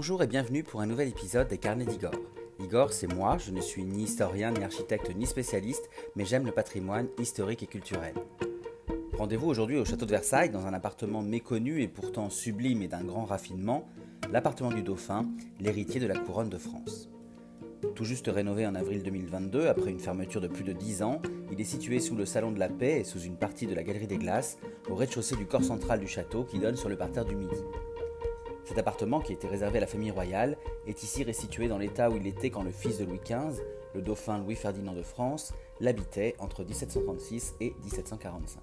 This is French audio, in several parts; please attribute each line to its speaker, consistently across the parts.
Speaker 1: Bonjour et bienvenue pour un nouvel épisode des Carnets d'Igor. Igor, c'est moi, je ne suis ni historien, ni architecte, ni spécialiste, mais j'aime le patrimoine historique et culturel. Rendez-vous aujourd'hui au château de Versailles, dans un appartement méconnu et pourtant sublime et d'un grand raffinement, l'appartement du Dauphin, l'héritier de la couronne de France. Tout juste rénové en avril 2022, après une fermeture de plus de 10 ans, il est situé sous le salon de la paix et sous une partie de la galerie des glaces, au rez-de-chaussée du corps central du château qui donne sur le parterre du Midi. Cet appartement, qui était réservé à la famille royale, est ici restitué dans l'état où il était quand le fils de Louis XV, le dauphin Louis-Ferdinand de France, l'habitait entre 1736 et 1745.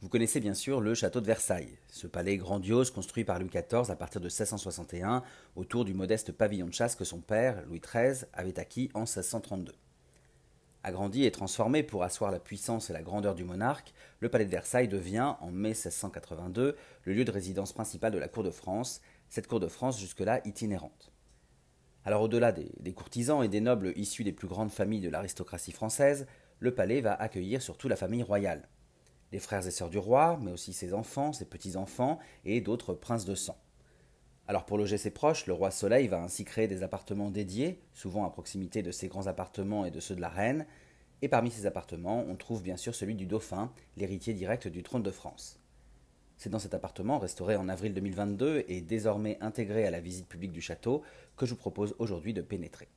Speaker 1: Vous connaissez bien sûr le château de Versailles, ce palais grandiose construit par Louis XIV à partir de 1661 autour du modeste pavillon de chasse que son père, Louis XIII, avait acquis en 1632. Agrandi et transformé pour asseoir la puissance et la grandeur du monarque, le palais de Versailles devient, en mai 1682, le lieu de résidence principale de la cour de France, cette cour de France jusque-là itinérante. Alors au-delà des, des, courtisans et des nobles issus des plus grandes familles de l'aristocratie française, le palais va accueillir surtout la famille royale. Les frères et sœurs du roi, mais aussi ses enfants, ses petits-enfants et d'autres princes de sang. Alors pour loger ses proches, le roi Soleil va ainsi créer des appartements dédiés, souvent à proximité de ses grands appartements et de ceux de la reine, et parmi ces appartements, on trouve bien sûr celui du dauphin, l'héritier direct du trône de France. C'est dans cet appartement, restauré en avril 2022 et désormais intégré à la visite publique du château, que je vous propose aujourd'hui de pénétrer.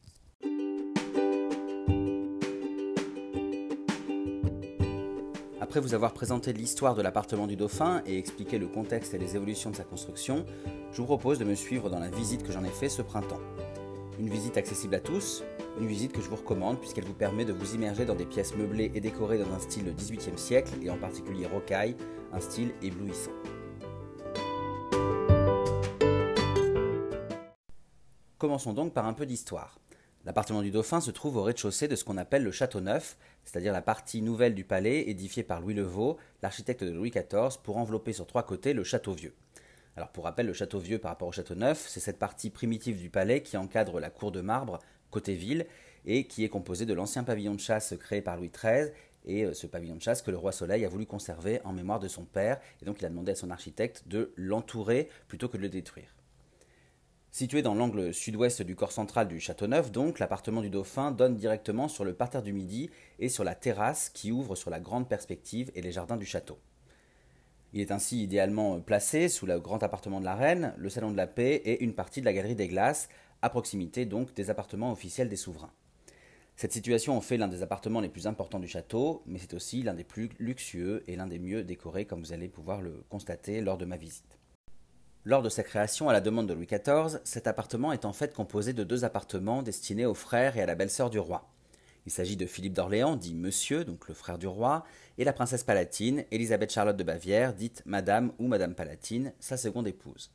Speaker 1: Après vous avoir présenté l'histoire de l'appartement du dauphin et expliqué le contexte et les évolutions de sa construction, je vous propose de me suivre dans la visite que j'en ai fait ce printemps. Une visite accessible à tous, une visite que je vous recommande puisqu'elle vous permet de vous immerger dans des pièces meublées et décorées dans un style du XVIIIe siècle et en particulier rocaille, un style éblouissant. Commençons donc par un peu d'histoire. L'appartement du dauphin se trouve au rez-de-chaussée de ce qu'on appelle le Château Neuf, c'est-à-dire la partie nouvelle du palais édifiée par Louis le Vau, l'architecte de Louis XIV, pour envelopper sur trois côtés le Château Vieux. Alors pour rappel, le Château Vieux par rapport au Château Neuf, c'est cette partie primitive du palais qui encadre la cour de marbre côté ville et qui est composée de l'ancien pavillon de chasse créé par Louis XIII et euh, ce pavillon de chasse que le roi Soleil a voulu conserver en mémoire de son père et donc il a demandé à son architecte de l'entourer plutôt que de le détruire. Situé dans l'angle sud-ouest du corps central du Château-Neuf, donc, l'appartement du Dauphin donne directement sur le parterre du Midi et sur la terrasse qui ouvre sur la grande perspective et les jardins du château. Il est ainsi idéalement placé sous le grand appartement de la Reine, le salon de la Paix et une partie de la galerie des Glaces, à proximité donc des appartements officiels des souverains. Cette situation en fait l'un des appartements les plus importants du château, mais c'est aussi l'un des plus luxueux et l'un des mieux décorés, comme vous allez pouvoir le constater lors de ma visite. Lors de sa création à la demande de Louis XIV, cet appartement est en fait composé de deux appartements destinés aux frères et à la belle-sœur du roi. Il s'agit de Philippe d'Orléans, dit Monsieur, donc le frère du roi, et la princesse Palatine, Élisabeth Charlotte de Bavière, dite Madame ou Madame Palatine, sa seconde épouse.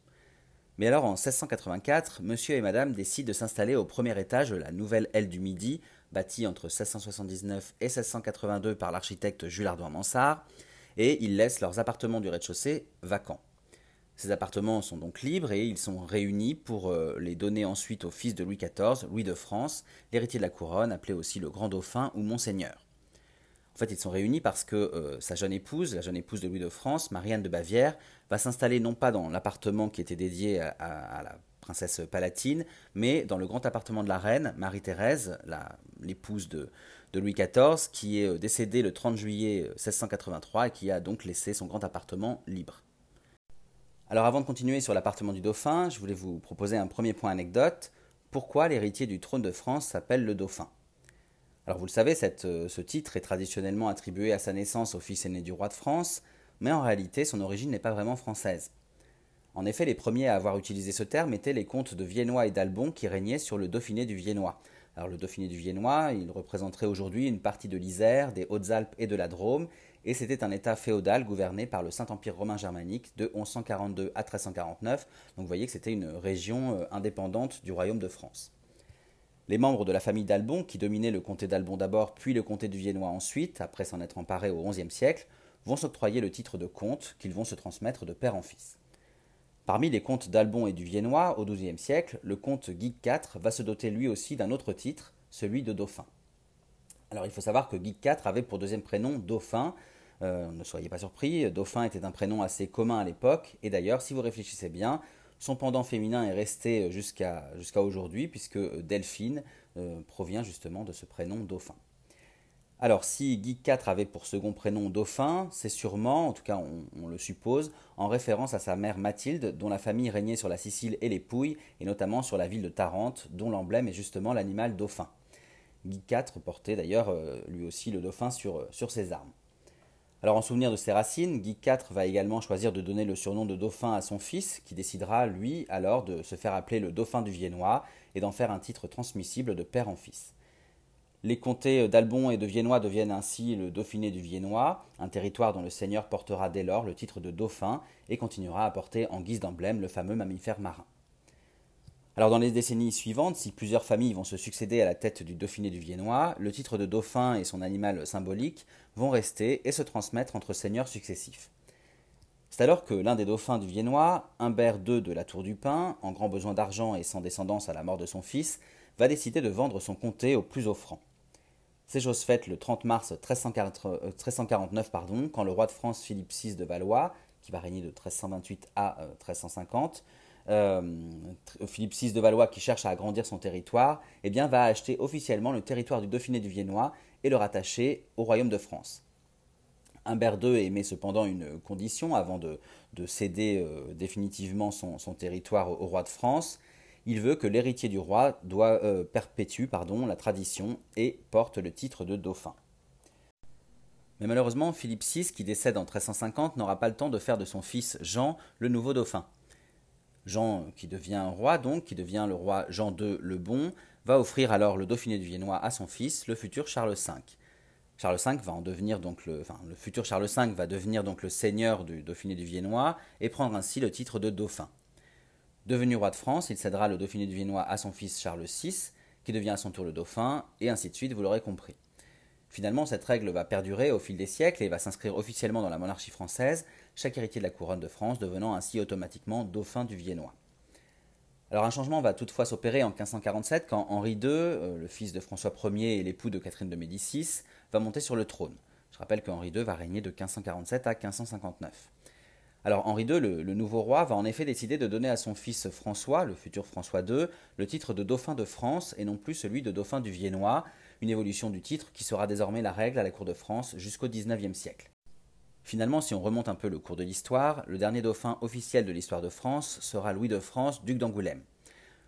Speaker 1: Mais alors en 1684, Monsieur et Madame décident de s'installer au premier étage de la nouvelle aile du Midi, bâtie entre 1679 et 1682 par l'architecte Jules Ardouin Mansart, et ils laissent leurs appartements du rez-de-chaussée vacants. Ces appartements sont donc libres et ils sont réunis pour euh, les donner ensuite au fils de Louis XIV, Louis de France, l'héritier de la couronne, appelé aussi le Grand Dauphin ou Monseigneur. En fait, ils sont réunis parce que euh, sa jeune épouse, la jeune épouse de Louis de France, Marianne de Bavière, va s'installer non pas dans l'appartement qui était dédié à, la princesse Palatine, mais dans le grand appartement de la reine, Marie-Thérèse, l'épouse de, de, Louis XIV, qui est euh, décédée le 30 juillet 1683 et qui a donc laissé son grand appartement libre. Alors avant de continuer sur l'appartement du dauphin, je voulais vous proposer un premier point anecdote. Pourquoi l'héritier du trône de France s'appelle le dauphin? Alors vous le savez, euh, ce titre est traditionnellement attribué à sa naissance au fils aîné du roi de France, mais en réalité son origine n'est pas vraiment française. En effet, les premiers à avoir utilisé ce terme étaient les comtes de Viennois et d'Albon qui régnaient sur le Dauphiné du Viennois. Alors le Dauphiné du Viennois, il représenterait aujourd'hui une partie de l'Isère, des Hautes-Alpes et de la Drôme, et c'était un État féodal gouverné par le Saint-Empire romain germanique de 1142 à 1349, donc vous voyez que c'était une région euh, indépendante du royaume de France. Les membres de la famille d'Albon, qui dominaient le comté d'Albon d'abord, puis le comté du Viennois ensuite, après s'en être emparés au XIe siècle, vont s'octroyer le titre de comte qu'ils vont se transmettre de père en fils. Parmi les comtes d'Albon et du Viennois, au XIIe siècle, le comte Guy IV va se doter lui aussi d'un autre titre, celui de dauphin. Alors il faut savoir que Guy IV avait pour deuxième prénom Dauphin, Euh, ne soyez pas surpris, Dauphin était un prénom assez commun à l'époque, et d'ailleurs, si vous réfléchissez bien, son pendant féminin est resté jusqu'à aujourd'hui, puisque Delphine euh, provient justement de ce prénom Dauphin. Alors, si Guy IV avait pour second prénom Dauphin, c'est sûrement, en tout cas on, le suppose, en référence à sa mère Mathilde, dont la famille régnait sur la Sicile et les Pouilles, et notamment sur la ville de Tarente, dont l'emblème est justement l'animal dauphin. Guy IV portait d'ailleurs euh, lui aussi le dauphin sur, euh, sur ses armes. Alors en souvenir de ses racines, Guy IV va également choisir de donner le surnom de dauphin à son fils, qui décidera, lui, alors de se faire appeler le dauphin du Viennois et d'en faire un titre transmissible de père en fils. Les comtés d'Albon et de Viennois deviennent ainsi le Dauphiné du Viennois, un territoire dont le seigneur portera dès lors le titre de dauphin et continuera à porter en guise d'emblème le fameux mammifère marin. Alors dans les décennies suivantes, si plusieurs familles vont se succéder à la tête du Dauphiné du Viennois, le titre de dauphin et son animal symbolique vont rester et se transmettre entre seigneurs successifs. C'est alors que l'un des dauphins du Viennois, Humbert II de la Tour du Pin, en grand besoin d'argent et sans descendance à la mort de son fils, va décider de vendre son comté au plus offrant. C'est chose faite le 30 mars 1349, euh, quand le roi de France Philippe VI de Valois, qui va régner de 1328 à 1350, euh, euh, Philippe VI de Valois qui cherche à agrandir son territoire, eh bien, va acheter officiellement le territoire du Dauphiné du Viennois et le rattacher au royaume de France. Humbert II émet cependant une condition avant de, céder définitivement son, territoire au, roi de France, il veut que l'héritier du roi doit, euh, perpétue pardon, la tradition et porte le titre de dauphin. Mais malheureusement, Philippe VI, qui décède en 1350, n'aura pas le temps de faire de son fils Jean le nouveau dauphin. Jean, qui devient roi donc, qui devient le roi Jean II le Bon, va offrir alors le Dauphiné du Viennois à son fils, le futur Charles V. Charles V va en devenir donc le, enfin, le futur Charles V va devenir donc le seigneur du Dauphiné du Viennois et prendre ainsi le titre de dauphin. Devenu roi de France, il cédera le Dauphiné du Viennois à son fils Charles VI, qui devient à son tour le dauphin, et ainsi de suite, vous l'aurez compris. Finalement, cette règle va perdurer au fil des siècles et va s'inscrire officiellement dans la monarchie française, chaque héritier de la couronne de France devenant ainsi automatiquement dauphin du Viennois. Alors un changement va toutefois s'opérer en 1547 quand Henri II, euh, le fils de François Ier et l'époux de Catherine de Médicis, va monter sur le trône. Je rappelle que Henri II va régner de 1547 à 1559. Alors Henri II, le, nouveau roi, va en effet décider de donner à son fils François, le futur François II, le titre de dauphin de France et non plus celui de dauphin du Viennois, une évolution du titre qui sera désormais la règle à la cour de France jusqu'au XIXe siècle. Finalement, si on remonte un peu le cours de l'histoire, le dernier dauphin officiel de l'histoire de France sera Louis de France, duc d'Angoulême.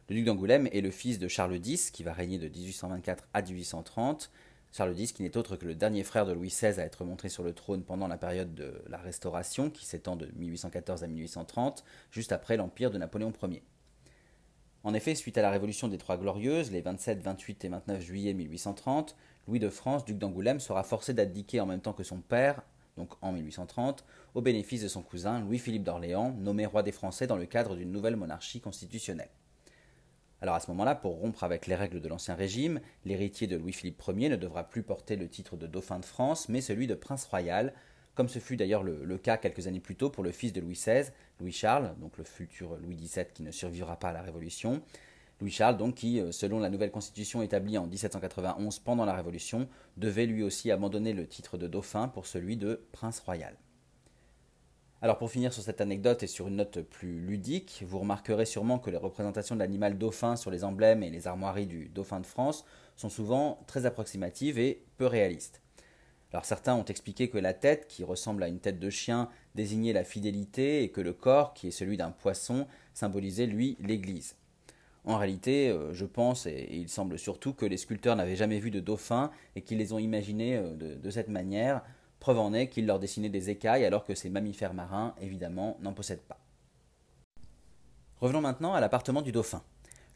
Speaker 1: Le duc d'Angoulême est le fils de Charles X, qui va régner de 1824 à 1830, Charles X, qui n'est autre que le dernier frère de Louis XVI à être monté sur le trône pendant la période de la Restauration, qui s'étend de 1814 à 1830, juste après l'empire de Napoléon Ier. En effet, suite à la révolution des Trois Glorieuses, les 27, 28 et 29 juillet 1830, Louis de France, duc d'Angoulême, sera forcé d'abdiquer en même temps que son père, donc en 1830, au bénéfice de son cousin Louis-Philippe d'Orléans, nommé roi des Français dans le cadre d'une nouvelle monarchie constitutionnelle. Alors à ce moment-là, pour rompre avec les règles de l'Ancien Régime, l'héritier de Louis-Philippe Ier ne devra plus porter le titre de dauphin de France, mais celui de prince royal, comme ce fut d'ailleurs le, cas quelques années plus tôt pour le fils de Louis XVI, Louis-Charles, donc le futur Louis XVII qui ne survivra pas à la Révolution. Louis-Charles, donc, qui, euh, selon la nouvelle constitution établie en 1791 pendant la Révolution, devait lui aussi abandonner le titre de dauphin pour celui de prince royal. Alors pour finir sur cette anecdote et sur une note plus ludique, vous remarquerez sûrement que les représentations de l'animal dauphin sur les emblèmes et les armoiries du dauphin de France sont souvent très approximatives et peu réalistes. Alors certains ont expliqué que la tête, qui ressemble à une tête de chien, désignait la fidélité et que le corps, qui est celui d'un poisson, symbolisait lui l'Église. En réalité, euh, je pense, et il semble surtout, que les sculpteurs n'avaient jamais vu de dauphin et qu'ils les ont imaginés euh, de cette manière Preuve en est qu'il leur dessinait des écailles alors que ces mammifères marins, évidemment, n'en possèdent pas. Revenons maintenant à l'appartement du dauphin.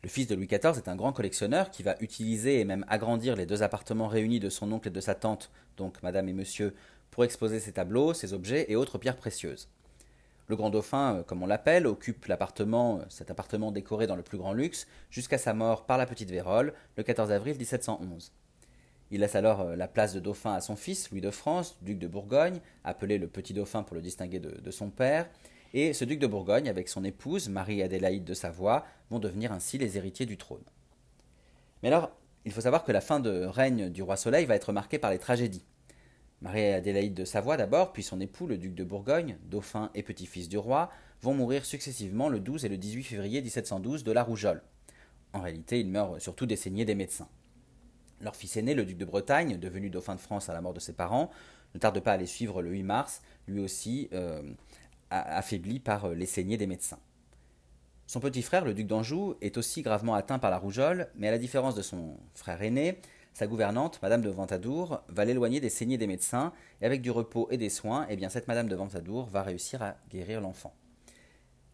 Speaker 1: Le fils de Louis XIV est un grand collectionneur qui va utiliser et même agrandir les deux appartements réunis de son oncle et de sa tante, donc madame et monsieur, pour exposer ses tableaux, ses objets et autres pierres précieuses. Le grand dauphin, euh, comme on l'appelle, occupe l'appartement, euh, cet appartement décoré dans le plus grand luxe, jusqu'à sa mort par la petite Vérole, le 14 avril 1711. Il laisse alors euh, la place de dauphin à son fils, Louis de France, duc de Bourgogne, appelé le petit dauphin pour le distinguer de, son père, et ce duc de Bourgogne, avec son épouse, Marie-Adélaïde de Savoie, vont devenir ainsi les héritiers du trône. Mais alors, il faut savoir que la fin de règne du roi Soleil va être marquée par les tragédies. Marie-Adélaïde de Savoie d'abord, puis son époux, le duc de Bourgogne, dauphin et petit-fils du roi, vont mourir successivement le 12 et le 18 février 1712 de la rougeole. En réalité, ils meurent surtout des saignées des médecins. Leur fils aîné, le duc de Bretagne, devenu dauphin de France à la mort de ses parents, ne tarde pas à les suivre le 8 mars, lui aussi euh, affaibli par euh, les saignées des médecins. Son petit frère, le duc d'Anjou, est aussi gravement atteint par la rougeole, mais à la différence de son frère aîné, sa gouvernante, Madame de Ventadour, va l'éloigner des saignées des médecins, et avec du repos et des soins, eh bien cette Madame de Ventadour va réussir à guérir l'enfant.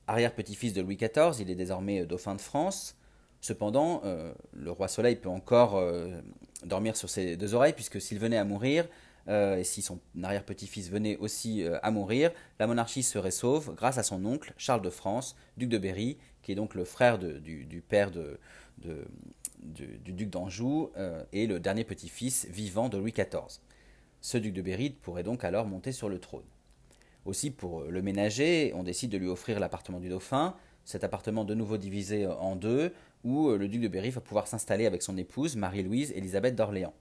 Speaker 1: Arrière-petit-fils de Louis XIV, il est désormais euh, dauphin de France. Cependant, euh, le roi Soleil peut encore euh, dormir sur ses deux oreilles, puisque s'il venait à mourir, et si son arrière-petit-fils venait aussi à mourir, la monarchie serait sauve grâce à son oncle, Charles de France, duc de Berry, qui est donc le frère du, père de, du, duc d'Anjou euh, et le dernier petit-fils vivant de Louis XIV. Ce duc de Berry pourrait donc alors monter sur le trône. Aussi, pour le ménager, on décide de lui offrir l'appartement du dauphin, cet appartement de nouveau divisé en deux, où euh, le duc de Berry va pouvoir s'installer avec son épouse, Marie-Louise Élisabeth d'Orléans.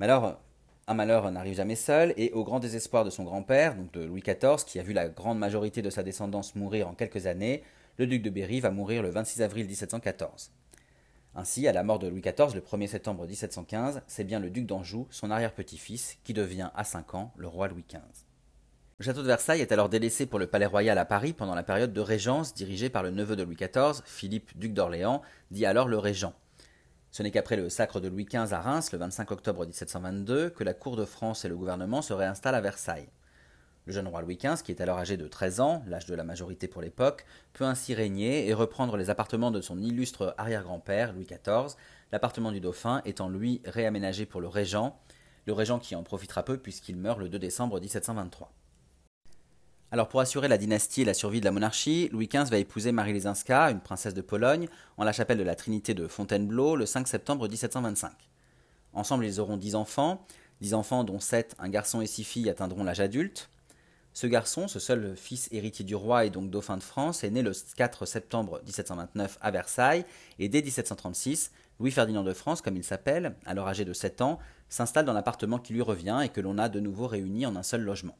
Speaker 1: Mais alors, un malheur n'arrive jamais seul, et au grand désespoir de son grand-père, donc de Louis XIV, qui a vu la grande majorité de sa descendance mourir en quelques années, le duc de Berry va mourir le 26 avril 1714. Ainsi, à la mort de Louis XIV le 1er septembre 1715, c'est bien le duc d'Anjou, son arrière-petit-fils, qui devient à 5 ans le roi Louis XV. Le château de Versailles est alors délaissé pour le palais royal à Paris pendant la période de régence dirigée par le neveu de Louis XIV, Philippe, duc d'Orléans, dit alors le régent. Ce n'est qu'après le sacre de Louis XV à Reims, le 25 octobre 1722, que la cour de France et le gouvernement se réinstallent à Versailles. Le jeune roi Louis XV, qui est alors âgé de 13 ans, l'âge de la majorité pour l'époque, peut ainsi régner et reprendre les appartements de son illustre arrière-grand-père, Louis XIV, l'appartement du dauphin étant lui réaménagé pour le régent, le régent qui en profitera peu puisqu'il meurt le 2 décembre 1723. Alors pour assurer la dynastie et la survie de la monarchie, Louis XV va épouser Marie Lesinska, une princesse de Pologne, en la chapelle de la Trinité de Fontainebleau le 5 septembre 1725. Ensemble, ils auront dix enfants, dix enfants dont sept, un garçon et six filles, atteindront l'âge adulte. Ce garçon, ce seul fils héritier du roi et donc dauphin de France, est né le 4 septembre 1729 à Versailles, et dès 1736, Louis-Ferdinand de France, comme il s'appelle, alors âgé de 7 ans, s'installe dans l'appartement qui lui revient et que l'on a de nouveau réuni en un seul logement.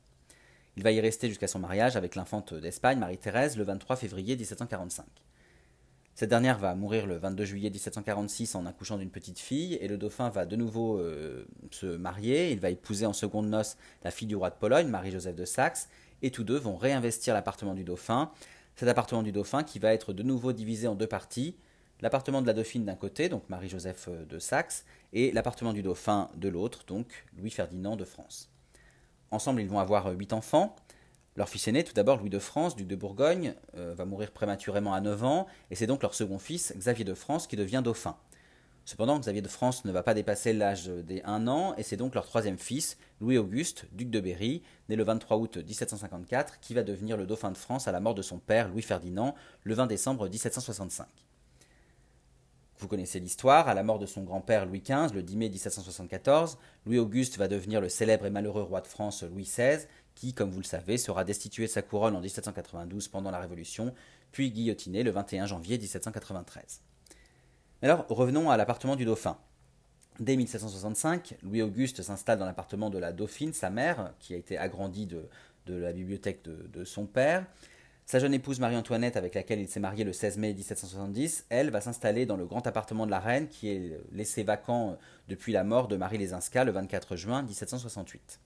Speaker 1: Il va y rester jusqu'à son mariage avec l'infante d'Espagne, Marie-Thérèse, le 23 février 1745. Cette dernière va mourir le 22 juillet 1746 en accouchant d'une petite fille, et le dauphin va de nouveau euh, se marier. Il va épouser en seconde noces la fille du roi de Pologne, Marie-Joseph de Saxe, et tous deux vont réinvestir l'appartement du dauphin. Cet appartement du dauphin qui va être de nouveau divisé en deux parties. L'appartement de la dauphine d'un côté, donc Marie-Joseph euh, de Saxe, et l'appartement du dauphin de l'autre, donc Louis-Ferdinand de France. Ensemble, ils vont avoir euh, huit enfants. Leur fils aîné, tout d'abord Louis de France, duc de Bourgogne, euh, va mourir prématurément à 9 ans, et c'est donc leur second fils, Xavier de France, qui devient dauphin. Cependant, Xavier de France ne va pas dépasser l'âge des 1 an, et c'est donc leur troisième fils, Louis-Auguste, duc de Berry, né le 23 août 1754, qui va devenir le dauphin de France à la mort de son père, Louis-Ferdinand, le 20 décembre 1765. Vous connaissez l'histoire, à la mort de son grand-père Louis XV, le 10 mai 1774, Louis-Auguste va devenir le célèbre et malheureux roi de France Louis XVI, qui, comme vous le savez, sera destitué de sa couronne en 1792 pendant la Révolution, puis guillotiné le 21 janvier 1793. Alors, revenons à l'appartement du dauphin. Dès 1765, Louis-Auguste s'installe dans l'appartement de la dauphine, sa mère, qui a été agrandie de, la bibliothèque de, son père. Sa jeune épouse Marie-Antoinette, avec laquelle il s'est marié le 16 mai 1770, elle va s'installer dans le grand appartement de la reine qui est laissé vacant depuis la mort de Marie Lesinska le 24 juin 1768.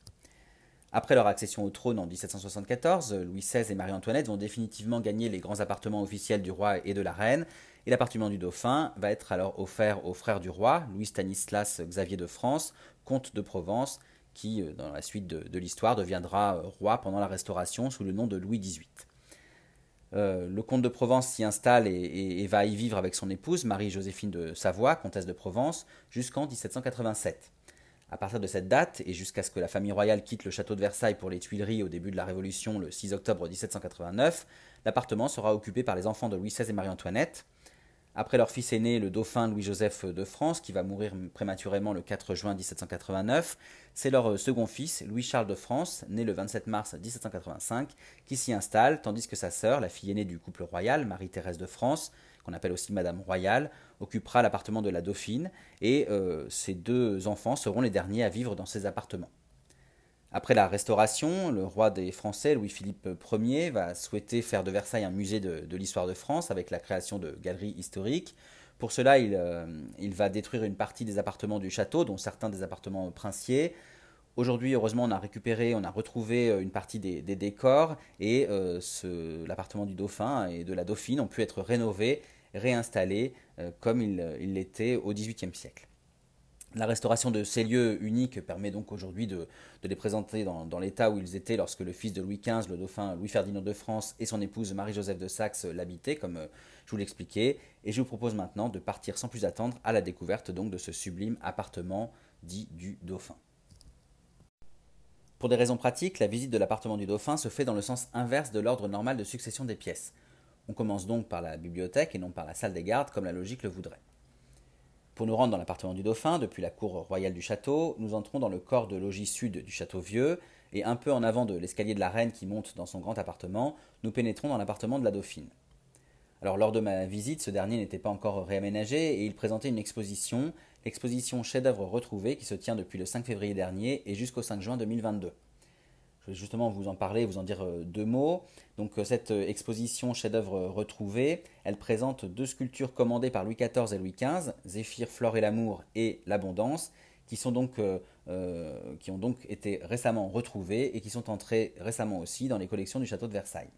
Speaker 1: Après leur accession au trône en 1774, Louis XVI et Marie-Antoinette vont définitivement gagner les grands appartements officiels du roi et de la reine, et l'appartement du dauphin va être alors offert au frère du roi, Louis Stanislas Xavier de France, comte de Provence, qui, euh, dans la suite de, l'histoire, deviendra euh, roi pendant la Restauration sous le nom de Louis XVIII. Euh, le comte de Provence s'y installe et, va y vivre avec son épouse, Marie-Joséphine de Savoie, comtesse de Provence, jusqu'en 1787. À partir de cette date, et jusqu'à ce que la famille royale quitte le château de Versailles pour les Tuileries au début de la Révolution le 6 octobre 1789, l'appartement sera occupé par les enfants de Louis XVI et Marie-Antoinette. Après leur fils aîné, le dauphin Louis-Joseph de France, qui va mourir prématurément le 4 juin 1789, c'est leur second fils, Louis-Charles de France, né le 27 mars 1785, qui s'y installe, tandis que sa sœur, la fille aînée du couple royal, Marie-Thérèse de France, qu'on appelle aussi Madame Royale, occupera l'appartement de la Dauphine, et euh, ces deux enfants seront les derniers à vivre dans ces appartements. Après la Restauration, le roi des Français, Louis-Philippe Ier, va souhaiter faire de Versailles un musée de, l'histoire de France avec la création de galeries historiques. Pour cela, il, euh, va détruire une partie des appartements du château, dont certains des appartements princiers. Aujourd'hui, heureusement, on a récupéré, on a retrouvé euh, une partie des, décors et l'appartement du dauphin et de la dauphine ont pu être rénovés, réinstallés comme il l'était au XVIIIe siècle. La restauration de ces lieux uniques permet donc aujourd'hui de, les présenter dans, l'état où ils étaient lorsque le fils de Louis XV, le dauphin Louis-Ferdinand de France et son épouse Marie-Joseph de Saxe l'habitaient, comme euh, je vous l'expliquais. Et je vous propose maintenant de partir sans plus attendre à la découverte donc de ce sublime appartement dit du dauphin. Pour des raisons pratiques, la visite de l'appartement du dauphin se fait dans le sens inverse de l'ordre normal de succession des pièces. On commence donc par la bibliothèque et non par la salle des gardes comme la logique le voudrait. Pour nous rendre dans l'appartement du dauphin, depuis la cour royale du château, nous entrons dans le corps de logis sud du château vieux, et un peu en avant de l'escalier de la reine qui monte dans son grand appartement, nous pénétrons dans l'appartement de la dauphine. Alors lors de ma visite, ce dernier n'était pas encore réaménagé et il présentait une exposition, l'exposition chef-d'œuvre retrouvé qui se tient depuis le 5 février dernier et jusqu'au 5 juin 2022. Je vais justement vous en parler, vous en dire euh, deux mots. Donc euh, cette euh, exposition chef-d'œuvre retrouvée, elle présente deux sculptures commandées par Louis XIV et Louis XV, Zéphyr, Flore et l'amour et l'abondance, qui, sont donc, qui ont donc été récemment retrouvées et qui sont entrées récemment aussi dans les collections du château de Versailles.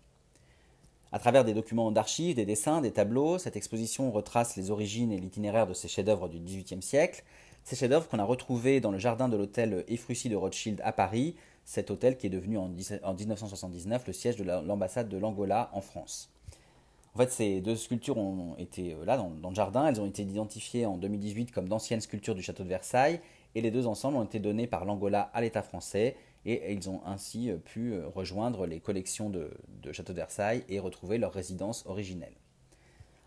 Speaker 1: À travers des documents d'archives, des dessins, des tableaux, cette exposition retrace les origines et l'itinéraire de ces chefs-d'œuvre du XVIIIe siècle, ces chefs-d'œuvre qu'on a retrouvés dans le jardin de l'hôtel Efrussi de Rothschild à Paris, cet hôtel qui est devenu en, 1979 le siège de l'ambassade de l'Angola en France. En fait, ces deux sculptures ont été euh, là dans, le jardin, elles ont été identifiées en 2018 comme d'anciennes sculptures du château de Versailles, et les deux ensembles ont été donnés par l'Angola à l'État français, et ils ont ainsi euh, pu euh, rejoindre les collections de, de Château de Versailles et retrouver leur résidence originelle.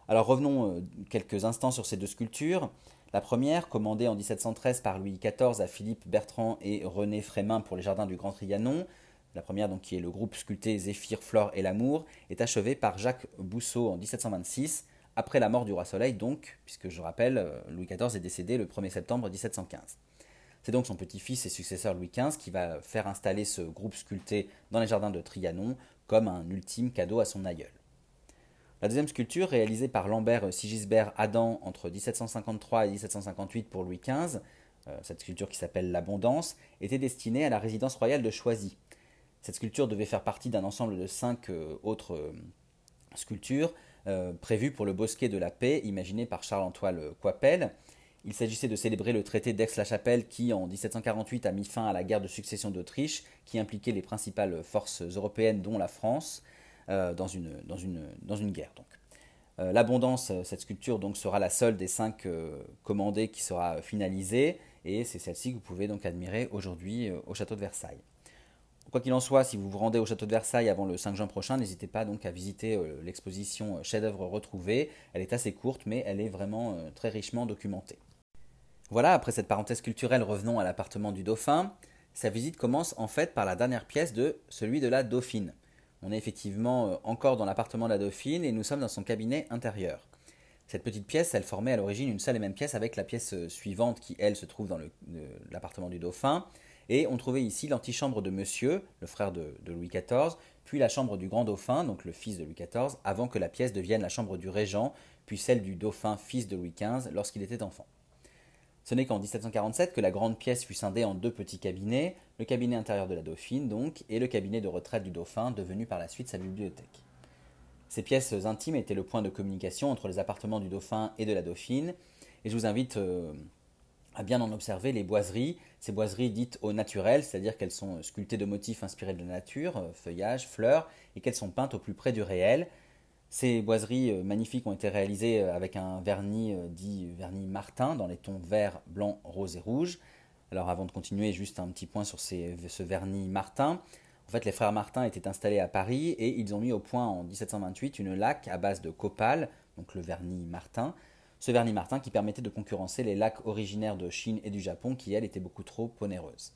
Speaker 1: Alors revenons quelques instants sur ces deux sculptures. La première, commandée en 1713 par Louis XIV à Philippe Bertrand et René Frémin pour les jardins du Grand Trianon, la première donc qui est le groupe sculpté Zéphyr, Flore et l'amour, est achevée par Jacques Bousseau en 1726, après la mort du roi Soleil donc, puisque je rappelle, euh, Louis XIV est décédé le 1er septembre 1715. C'est donc son petit-fils et successeur Louis XV qui va faire installer ce groupe sculpté dans les jardins de Trianon comme un ultime cadeau à son aïeul. La deuxième sculpture, réalisée par Lambert Sigisbert Adam entre 1753 et 1758 pour Louis XV, euh, cette sculpture qui s'appelle L'Abondance, était destinée à la résidence royale de Choisy. Cette sculpture devait faire partie d'un ensemble de cinq euh, autres euh, sculptures prévues pour le bosquet de la paix, imaginé par Charles-Antoine Coipel. Il s'agissait de célébrer le traité d'Aix-la-Chapelle qui, en 1748, a mis fin à la guerre de succession d'Autriche, qui impliquait les principales forces européennes, dont la France. Euh, dans, une, dans, une, dans une guerre. Donc. Euh, l'abondance, euh, cette sculpture donc sera la seule des cinq commandées qui sera finalisée, et c'est celle-ci que vous pouvez donc admirer aujourd'hui au château de Versailles. Quoi qu'il en soit, si vous vous rendez au château de Versailles avant le 5 juin prochain, n'hésitez pas donc à visiter l'exposition chef-d'œuvre retrouvée. Elle est assez courte, mais elle est vraiment très richement documentée. Voilà, après cette parenthèse culturelle, revenons à l'appartement du dauphin. Sa visite commence en fait par la dernière pièce de celui de la dauphine. On est effectivement euh, encore dans l'appartement de la Dauphine et nous sommes dans son cabinet intérieur. Cette petite pièce, elle formait à l'origine une seule et même pièce avec la pièce euh, suivante qui, elle, se trouve dans l'appartement du dauphin. Et on trouvait ici l'antichambre de Monsieur, le frère de, Louis XIV, puis la chambre du grand dauphin, donc le fils de Louis XIV, avant que la pièce devienne la chambre du régent, puis celle du dauphin, fils de Louis XV, lorsqu'il était enfant. Ce n'est qu'en 1747 que la grande pièce fut scindée en deux petits cabinets, le cabinet intérieur de la Dauphine donc, et le cabinet de retraite du Dauphin, devenu par la suite sa bibliothèque. Ces pièces intimes étaient le point de communication entre les appartements du Dauphin et de la Dauphine, et je vous invite euh, à bien en observer les boiseries, ces boiseries dites au naturel, c'est-à-dire qu'elles sont sculptées de motifs inspirés de la nature, euh, feuillages, fleurs, et qu'elles sont peintes au plus près du réel, ces boiseries euh, magnifiques ont été réalisées euh, avec un vernis euh, dit vernis Martin dans les tons vert, blanc, rose et rouge. Alors avant de continuer, juste un petit point sur ce vernis Martin. En fait, les frères Martin étaient installés à Paris et ils ont mis au point en 1728 une laque à base de copal, donc le vernis Martin. Ce vernis Martin qui permettait de concurrencer les lacs originaires de Chine et du Japon qui, elles, étaient beaucoup trop onéreuses.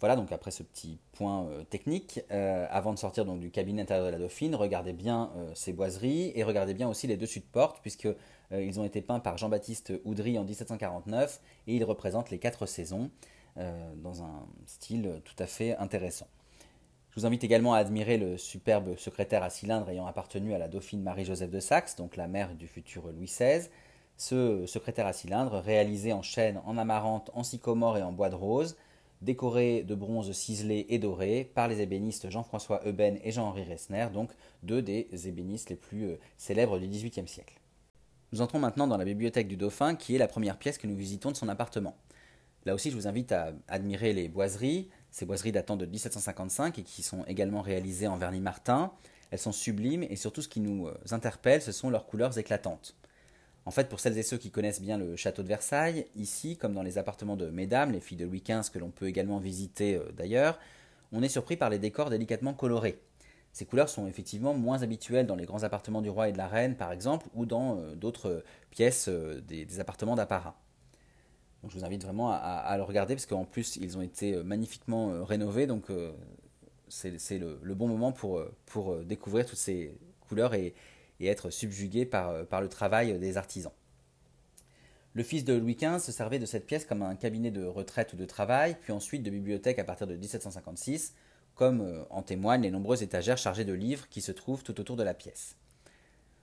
Speaker 1: Voilà, donc après ce petit point euh, technique, euh, avant de sortir du cabinet intérieur de la Dauphine, regardez bien euh, ces boiseries et regardez bien aussi les dessus de porte, puisqu'ils ont été peints par Jean-Baptiste Oudry en 1749 et ils représentent les quatre saisons. dans un style tout à fait intéressant. Je vous invite également à admirer le superbe secrétaire à cylindre ayant appartenu à la dauphine Marie-Joseph de Saxe, donc la mère du futur Louis XVI. Ce secrétaire à cylindre, réalisé en chêne, en amarante, en sycomore et en bois de rose, décoré de bronze ciselé et doré par les ébénistes Jean-François Euben et Jean-Henri Ressner, donc deux des ébénistes les plus euh, célèbres du XVIIIe siècle. Nous entrons maintenant dans la bibliothèque du Dauphin, qui est la première pièce que nous visitons de son appartement. Là aussi, je vous invite à admirer les boiseries, ces boiseries datant de 1755 et qui sont également réalisées en vernis martin. Elles sont sublimes et surtout ce qui nous euh, interpelle, ce sont leurs couleurs éclatantes. En fait, pour celles et ceux qui connaissent bien le château de Versailles, ici, comme dans les appartements de Mesdames, les filles de Louis XV que l'on peut également visiter euh, d'ailleurs, on est surpris par les décors délicatement colorés. Ces couleurs sont effectivement moins habituelles dans les grands appartements du roi et de la reine, par exemple, ou dans euh, d'autres pièces des appartements d'apparat je vous invite vraiment à, le regarder parce qu'en plus ils ont été euh, magnifiquement euh, rénovés, donc euh, c'est le, bon moment pour, pour découvrir toutes ces couleurs et, être subjugué par, par le travail des artisans. Le fils de Louis XV se servait de cette pièce comme un cabinet de retraite ou de travail, puis ensuite de bibliothèque à partir de 1756, comme en témoignent les nombreuses étagères chargées de livres qui se trouvent tout autour de la pièce.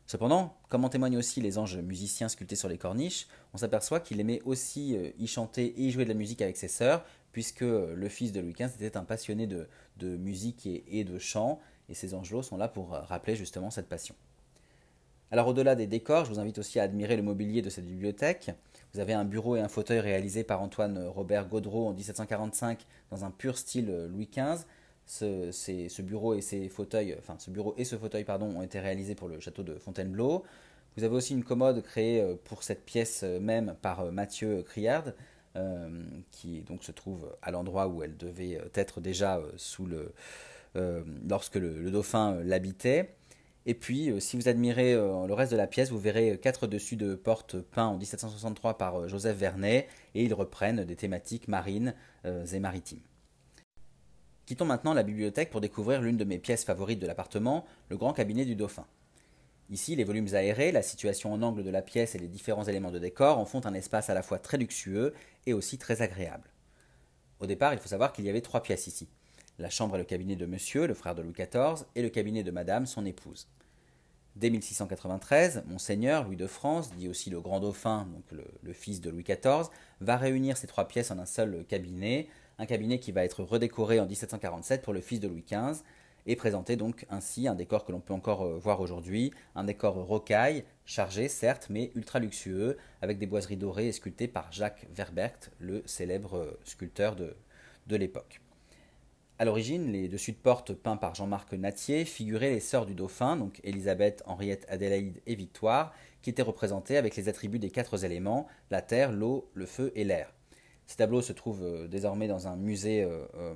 Speaker 1: Cependant, comme en témoignent aussi les anges musiciens sculptés sur les corniches, on s'aperçoit qu'il aimait aussi euh, y chanter et y jouer de la musique avec ses sœurs, puisque euh, le fils de Louis XV était un passionné de, musique et, de chant, et ces angelots sont là pour euh, rappeler justement cette passion. Alors au-delà des décors, je vous invite aussi à admirer le mobilier de cette bibliothèque. Vous avez un bureau et un fauteuil réalisés par Antoine Robert Gaudreau en 1745 dans un pur style Louis XV, ce, bureau et ces fauteuils, enfin ce bureau et ce fauteuil pardon, ont été réalisés pour le château de Fontainebleau. Vous avez aussi une commode créée euh, pour cette pièce euh, même par euh, Mathieu Criard, qui donc se trouve à l'endroit où elle devait être déjà sous le, lorsque le, dauphin l'habitait. Et puis, si vous admirez le reste de la pièce, vous verrez quatre dessus de portes peints en 1763 par Joseph Vernet, et ils reprennent des thématiques marines et maritimes. Quittons maintenant la bibliothèque pour découvrir l'une de mes pièces favorites de l'appartement, le grand cabinet du dauphin. Ici, les volumes aérés, la situation en angle de la pièce et les différents éléments de décor en font un espace à la fois très luxueux et aussi très agréable. Au départ, il faut savoir qu'il y avait trois pièces ici. La chambre et le cabinet de monsieur, le frère de Louis XIV, et le cabinet de madame, son épouse. Dès 1693, Monseigneur Louis de France, dit aussi le grand dauphin, donc le, fils de Louis XIV, va réunir ces trois pièces en un seul cabinet, un cabinet qui va être redécoré en 1747 pour le fils de Louis XV et présenter donc ainsi un décor que l'on peut encore euh, voir aujourd'hui, un décor rocaille, chargé certes, mais ultra luxueux, avec des boiseries dorées et sculptées par Jacques Verbert, le célèbre euh, sculpteur de l'époque. À l'origine, les dessus de porte peints par Jean-Marc Natier figuraient les sœurs du dauphin, donc Élisabeth, Henriette, Adélaïde et Victoire, qui étaient représentées avec les attributs des quatre éléments, la terre, l'eau, le feu et l'air. Ces tableaux se trouvent euh, désormais dans un musée euh, euh,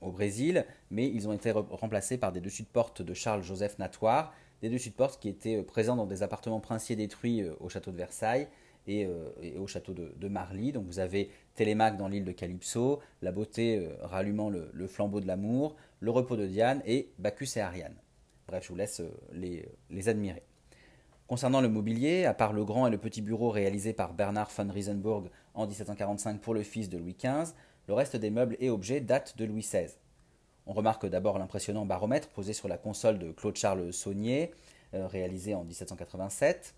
Speaker 1: au Brésil, mais ils ont été remplacés par des dessus de porte de Charles-Joseph Natoire, des dessus de porte qui étaient présents dans des appartements princiers détruits au château de Versailles et, au château de, Marly. Donc vous avez Télémaque dans l'île de Calypso, La beauté rallumant le, flambeau de l'amour, Le repos de Diane et Bacchus et Ariane. Bref, je vous laisse les admirer. Concernant le mobilier, à part le grand et le petit bureau réalisé par Bernard von Riesenburg en 1745 pour le fils de Louis XV, le reste des meubles et objets datent de Louis XVI. On remarque d'abord l'impressionnant baromètre posé sur la console de Claude-Charles Saunier, euh, réalisé en 1787.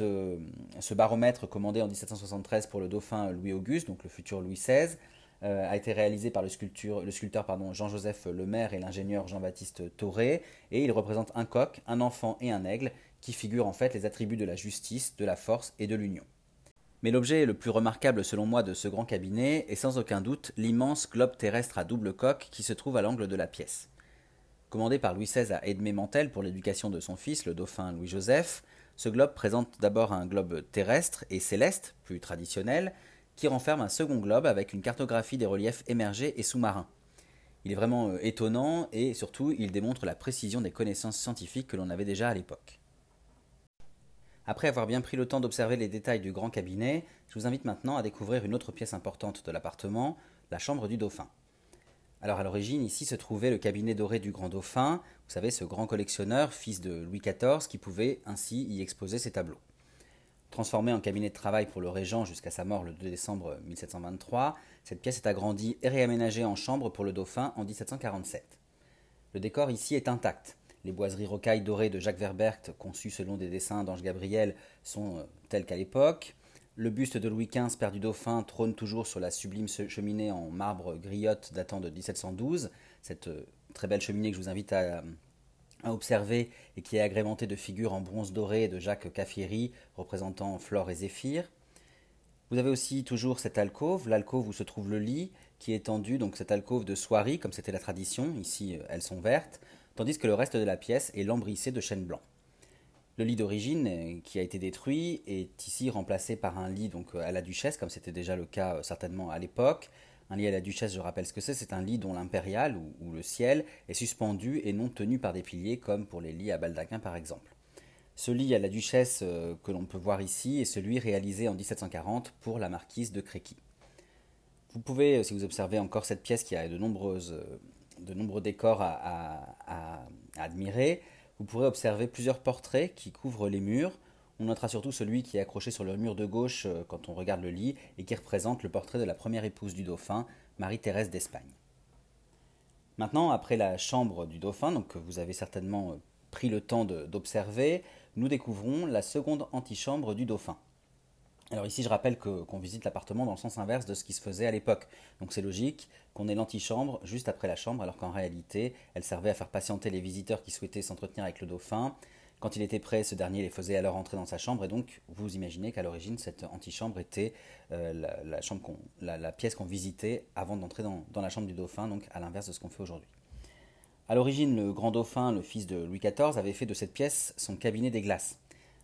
Speaker 1: Euh, ce baromètre, commandé en 1773 pour le dauphin Louis-Auguste, donc le futur Louis XVI, euh, a été réalisé par le, sculpteur Jean-Joseph Lemaire et l'ingénieur Jean-Baptiste Toré, et il représente un coq, un enfant et un aigle, qui figurent en fait les attributs de la justice, de la force et de l'union. Mais l'objet le plus remarquable selon moi de ce grand cabinet est sans aucun doute l'immense globe terrestre à double coque qui se trouve à l'angle de la pièce. Commandé par Louis XVI à Edmé Mantel pour l'éducation de son fils, le dauphin Louis-Joseph, ce globe présente d'abord un globe terrestre et céleste, plus traditionnel, qui renferme un second globe avec une cartographie des reliefs émergés et sous-marins. Il est vraiment euh, étonnant et surtout il démontre la précision des connaissances scientifiques que l'on avait déjà à l'époque. Après avoir bien pris le temps d'observer les détails du grand cabinet, je vous invite maintenant à découvrir une autre pièce importante de l'appartement, la chambre du dauphin. Alors à l'origine, ici se trouvait le cabinet doré du grand dauphin, vous savez, ce grand collectionneur, fils de Louis XIV, qui pouvait ainsi y exposer ses tableaux. Transformée en cabinet de travail pour le régent jusqu'à sa mort le 2 décembre 1723, cette pièce est agrandie et réaménagée en chambre pour le dauphin en 1747. Le décor ici est intact. Les boiseries rocailles dorées de Jacques Verbergt, conçues selon des dessins d'Ange Gabriel, sont euh, telles qu'à l'époque. Le buste de Louis XV, père du dauphin, trône toujours sur la sublime cheminée en marbre griotte datant de 1712. Cette euh, très belle cheminée que je vous invite à, observer et qui est agrémentée de figures en bronze doré de Jacques Caffieri représentant Flore et Zéphyr. Vous avez aussi toujours cette alcôve, l'alcôve où se trouve le lit, qui est tendu, donc cette alcôve de soierie, comme c'était la tradition, ici euh, elles sont vertes, tandis que le reste de la pièce est lambrissé de chêne blanc. Le lit d'origine, euh, qui a été détruit, est ici remplacé par un lit donc euh, à la duchesse, comme c'était déjà le cas certainement à l'époque. Un lit à la duchesse, je rappelle ce que c'est, c'est un lit dont l'impérial ou, le ciel est suspendu et non tenu par des piliers, comme pour les lits à baldaquin par exemple. Ce lit à la duchesse euh, que l'on peut voir ici est celui réalisé en 1740 pour la marquise de Créqui. Vous pouvez, euh, si vous observez encore cette pièce qui a de, nombreuses, euh, de nombreux décors à, admirer, vous pourrez observer plusieurs portraits qui couvrent les murs. On notera surtout celui qui est accroché sur le mur de gauche quand on regarde le lit et qui représente le portrait de la première épouse du dauphin, Marie-Thérèse d'Espagne. Maintenant, après la chambre du dauphin, donc que vous avez certainement pris le temps d'observer, nous découvrons la seconde antichambre du dauphin. Alors ici, je rappelle qu'on visite l'appartement dans le sens inverse de ce qui se faisait à l'époque. Donc c'est logique qu'on ait l'antichambre juste après la chambre, alors qu'en réalité, elle servait à faire patienter les visiteurs qui souhaitaient s'entretenir avec le dauphin. Quand il était prêt, ce dernier les faisait alors entrer dans sa chambre, et donc vous imaginez qu'à l'origine, cette antichambre était euh, la, pièce qu'on visitait avant d'entrer dans, dans la chambre du dauphin, donc à l'inverse de ce qu'on fait aujourd'hui. À l'origine, le grand dauphin, le fils de Louis XIV, avait fait de cette pièce son cabinet des glaces.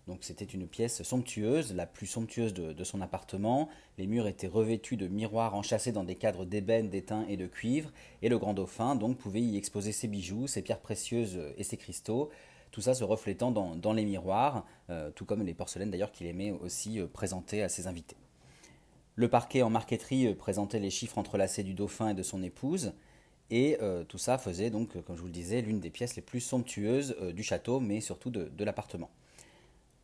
Speaker 1: Donc c'était une pièce somptueuse, la plus somptueuse de, son appartement. Les murs étaient revêtus de miroirs enchâssés dans des cadres d'ébène, d'étain et de cuivre, et le grand dauphin donc pouvait y exposer ses bijoux, ses pierres précieuses et ses cristaux, tout ça se reflétant dans, les miroirs, euh, tout comme les porcelaines d'ailleurs qu'il aimait aussi euh, présenter à ses invités. Le parquet en marqueterie euh, présentait les chiffres entrelacés du dauphin et de son épouse, et tout ça faisait donc, comme je vous le disais, l'une des pièces les plus somptueuses du château, mais surtout de, l'appartement.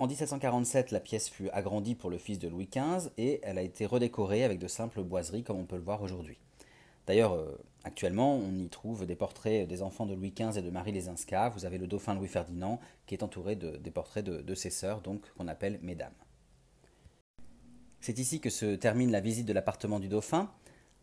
Speaker 1: En 1747, la pièce fut agrandie pour le fils de Louis XV et elle a été redécorée avec de simples boiseries comme on peut le voir aujourd'hui. D'ailleurs, euh, actuellement, on y trouve des portraits des enfants de Louis XV et de Marie Lesinska. Vous avez le dauphin Louis Ferdinand qui est entouré de, des portraits de ses sœurs, donc qu'on appelle mesdames. C'est ici que se termine la visite de l'appartement du dauphin.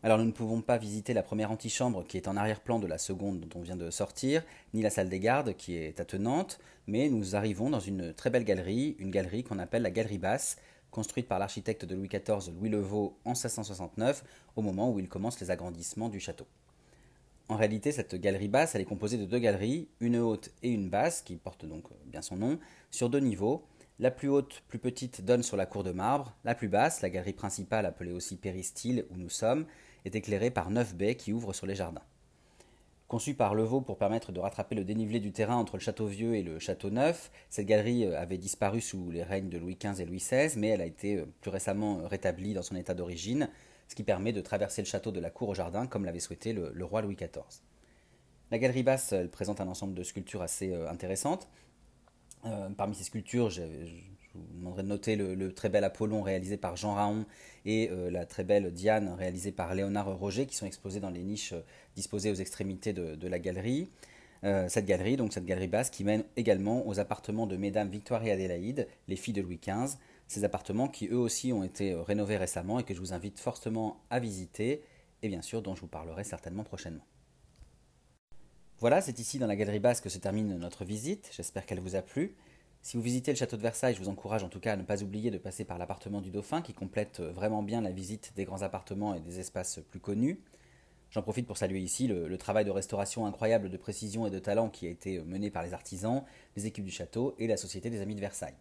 Speaker 1: Alors nous ne pouvons pas visiter la première antichambre qui est en arrière-plan de la seconde dont on vient de sortir, ni la salle des gardes qui est attenante, mais nous arrivons dans une très belle galerie, une galerie qu'on appelle la galerie basse, construite par l'architecte de Louis XIV Louis Levaux en 1669, au moment où il commence les agrandissements du château. En réalité, cette galerie basse, elle est composée de deux galeries, une haute et une basse, qui portent donc bien son nom, sur deux niveaux. La plus haute, plus petite, donne sur la cour de marbre. La plus basse, la galerie principale appelée aussi péristyle où nous sommes, est éclairée par neuf baies qui ouvrent sur les jardins. Conçue par Levaux pour permettre de rattraper le dénivelé du terrain entre le château vieux et le château neuf, cette galerie euh, avait disparu sous les règnes de Louis XV et Louis XVI, mais elle a été euh, plus récemment euh, rétablie dans son état d'origine, ce qui permet de traverser le château de la cour au jardin comme l'avait souhaité le, roi Louis XIV. La galerie basse présente un ensemble de sculptures assez intéressantes. parmi ces sculptures, je vous demanderai de noter le, très bel Apollon réalisé par Jean Raon et euh, la très belle Diane réalisée par Léonard Roger qui sont exposés dans les niches euh, disposées aux extrémités de, la galerie. Euh, cette galerie, donc cette galerie basse, qui mène également aux appartements de Mesdames Victoire et Adélaïde, les filles de Louis XV. Ces appartements qui eux aussi ont été rénovés récemment et que je vous invite fortement à visiter et bien sûr dont je vous parlerai certainement prochainement. Voilà, c'est ici dans la galerie basse que se termine notre visite. J'espère qu'elle vous a plu. Si vous visitez le château de Versailles, je vous encourage en tout cas à ne pas oublier de passer par l'appartement du Dauphin qui complète euh, vraiment bien la visite des grands appartements et des espaces plus connus. J'en profite pour saluer ici le, travail de restauration incroyable de précision et de talent qui a été euh, mené par les artisans, les équipes du château et la Société des Amis de Versailles.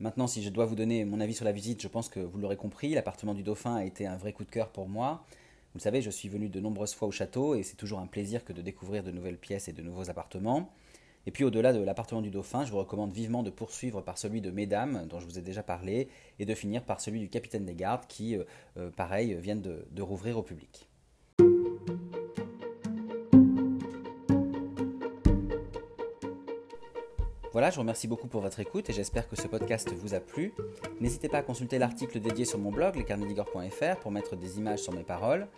Speaker 1: Maintenant, si je dois vous donner mon avis sur la visite, je pense que vous l'aurez compris, l'appartement du Dauphin a été un vrai coup de cœur pour moi. Vous le savez, je suis venu de nombreuses fois au château et c'est toujours un plaisir que de découvrir de nouvelles pièces et de nouveaux appartements. Et puis au-delà de l'appartement du dauphin, je vous recommande vivement de poursuivre par celui de Mesdames, dont je vous ai déjà parlé, et de finir par celui du capitaine des gardes, qui, euh, euh, pareil, viennent de, rouvrir au public. Voilà, je vous remercie beaucoup pour votre écoute et j'espère que ce podcast vous a plu. N'hésitez pas à consulter l'article dédié sur mon blog, lescarnedigor.fr, pour mettre des images sur mes paroles.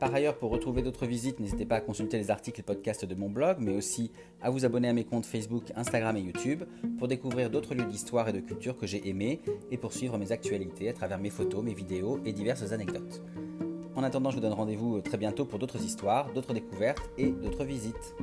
Speaker 1: Par ailleurs, pour retrouver d'autres visites, n'hésitez pas à consulter les articles et podcasts de mon blog, mais aussi à vous abonner à mes comptes Facebook, Instagram et YouTube pour découvrir d'autres lieux d'histoire et de culture que j'ai aimés et pour suivre mes actualités à travers mes photos, mes vidéos et diverses anecdotes. En attendant, je vous donne rendez-vous très bientôt pour d'autres histoires, d'autres découvertes et d'autres visites.